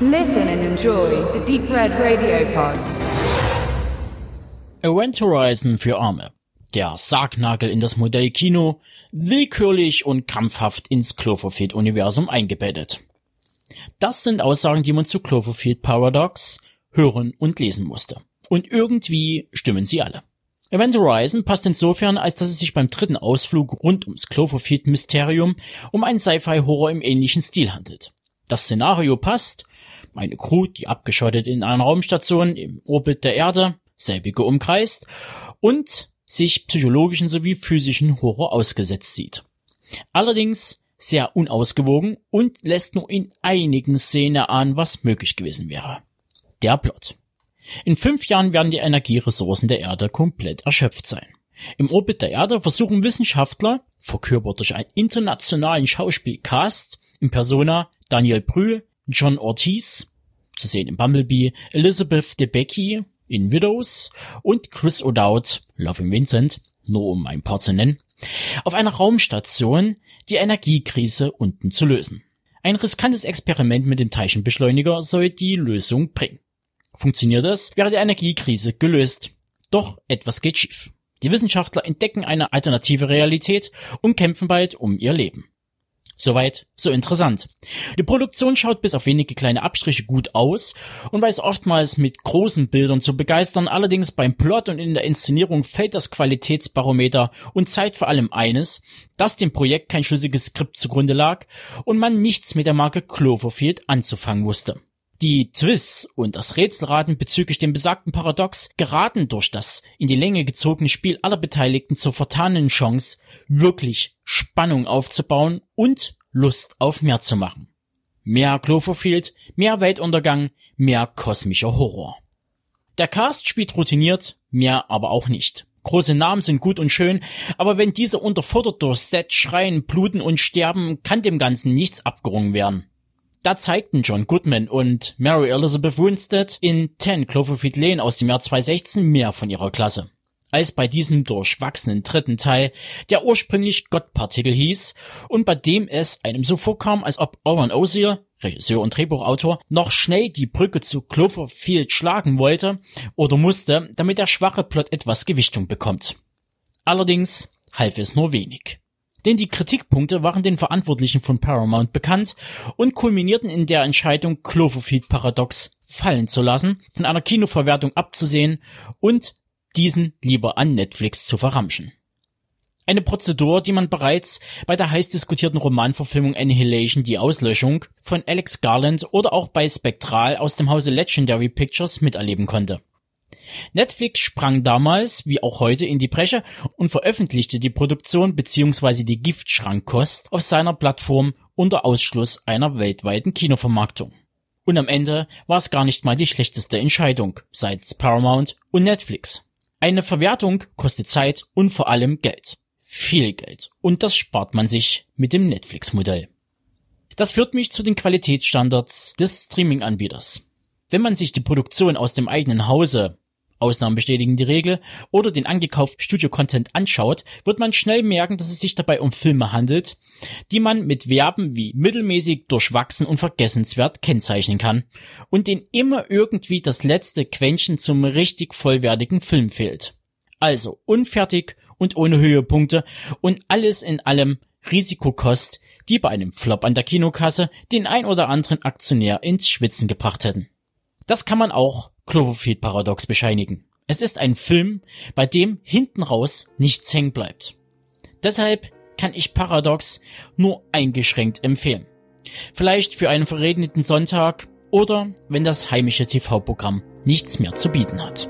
Listen and enjoy the Deep Red Radio Pod. Event Horizon für Arme. Der Sargnagel in das Modellkino, willkürlich und krampfhaft ins Cloverfield-Universum eingebettet. Das sind Aussagen, die man zu Cloverfield Paradox hören und lesen musste. Und irgendwie stimmen sie alle. Event Horizon passt insofern, als dass es sich beim dritten Ausflug rund ums Cloverfield-Mysterium um einen Sci-Fi-Horror im ähnlichen Stil handelt. Das Szenario passt, eine Crew, die abgeschottet in einer Raumstation im Orbit der Erde, selbige umkreist und sich psychologischen sowie physischen Horror ausgesetzt sieht. Allerdings sehr unausgewogen und lässt nur in einigen Szenen ahnen, was möglich gewesen wäre. Der Plot. In fünf Jahren werden die Energieressourcen der Erde komplett erschöpft sein. Im Orbit der Erde versuchen Wissenschaftler, verkörpert durch einen internationalen Schauspielcast, in Persona Daniel Brühl, John Ortiz, zu sehen in Bumblebee, Elizabeth Debicki in Widows und Chris O'Dowd, Loving Vincent, nur um ein paar zu nennen, auf einer Raumstation die Energiekrise unten zu lösen. Ein riskantes Experiment mit dem Teilchenbeschleuniger soll die Lösung bringen. Funktioniert es, wäre die Energiekrise gelöst. Doch etwas geht schief. Die Wissenschaftler entdecken eine alternative Realität und kämpfen bald um ihr Leben. Soweit, so interessant. Die Produktion schaut bis auf wenige kleine Abstriche gut aus und weiß oftmals mit großen Bildern zu begeistern, allerdings beim Plot und in der Inszenierung fällt das Qualitätsbarometer und zeigt vor allem eines, dass dem Projekt kein schlüssiges Skript zugrunde lag und man nichts mit der Marke Cloverfield anzufangen wusste. Die Twists und das Rätselraten bezüglich dem besagten Paradox geraten durch das in die Länge gezogene Spiel aller Beteiligten zur vertanen Chance, wirklich Spannung aufzubauen und Lust auf mehr zu machen. Mehr Cloverfield, mehr Weltuntergang, mehr kosmischer Horror. Der Cast spielt routiniert, mehr aber auch nicht. Große Namen sind gut und schön, aber wenn diese unterfordert durch Set schreien, bluten und sterben, kann dem Ganzen nichts abgerungen werden. Da zeigten John Goodman und Mary Elizabeth Winstead in 10 Cloverfield Lane aus dem Jahr 2016 mehr von ihrer Klasse. Als bei diesem durchwachsenen dritten Teil, der ursprünglich Gottpartikel hieß und bei dem es einem so vorkam, als ob Owen Osier, Regisseur und Drehbuchautor, noch schnell die Brücke zu Cloverfield schlagen wollte oder musste, damit der schwache Plot etwas Gewichtung bekommt. Allerdings half es nur wenig denn die Kritikpunkte waren den Verantwortlichen von Paramount bekannt und kulminierten in der Entscheidung, Cloverfield Paradox fallen zu lassen, von einer Kinoverwertung abzusehen und diesen lieber an Netflix zu verramschen. Eine Prozedur, die man bereits bei der heiß diskutierten Romanverfilmung Annihilation die Auslöschung von Alex Garland oder auch bei Spectral aus dem Hause Legendary Pictures miterleben konnte. Netflix sprang damals, wie auch heute, in die Bresche und veröffentlichte die Produktion bzw. die Giftschrankkost auf seiner Plattform unter Ausschluss einer weltweiten Kinovermarktung. Und am Ende war es gar nicht mal die schlechteste Entscheidung seitens Paramount und Netflix. Eine Verwertung kostet Zeit und vor allem Geld. Viel Geld. Und das spart man sich mit dem Netflix-Modell. Das führt mich zu den Qualitätsstandards des Streaming-Anbieters. Wenn man sich die Produktion aus dem eigenen Hause Ausnahmen bestätigen die Regel, oder den angekauften Studio-Content anschaut, wird man schnell merken, dass es sich dabei um Filme handelt, die man mit Verben wie mittelmäßig, durchwachsen und vergessenswert kennzeichnen kann und denen immer irgendwie das letzte Quäntchen zum richtig vollwertigen Film fehlt. Also unfertig und ohne Höhepunkte und alles in allem Risikokost, die bei einem Flop an der Kinokasse den ein oder anderen Aktionär ins Schwitzen gebracht hätten. Das kann man auch Cloverfield Paradox bescheinigen. Es ist ein Film, bei dem hinten raus nichts hängen bleibt. Deshalb kann ich Paradox nur eingeschränkt empfehlen. Vielleicht für einen verregneten Sonntag oder wenn das heimische TV-Programm nichts mehr zu bieten hat.